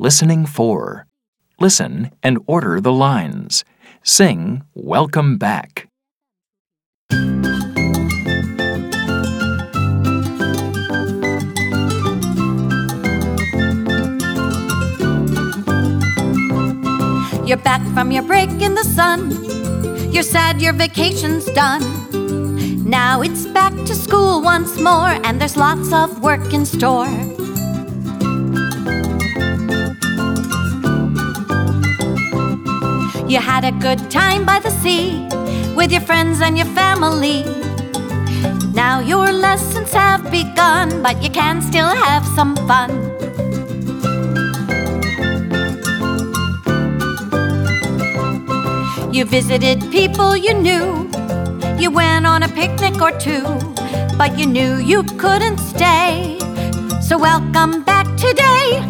Listening 4. Listen and order the lines. Sing Welcome Back. You're back from your break in the sun. You're sad your vacation's done. Now it's back to school once more, and there's lots of work in store. You had a good time by the sea with your friends and your family. Now your lessons have begun, but you can still have some fun. You visited people you knew. You went on a picnic or two, but you knew you couldn't stay. So welcome back today.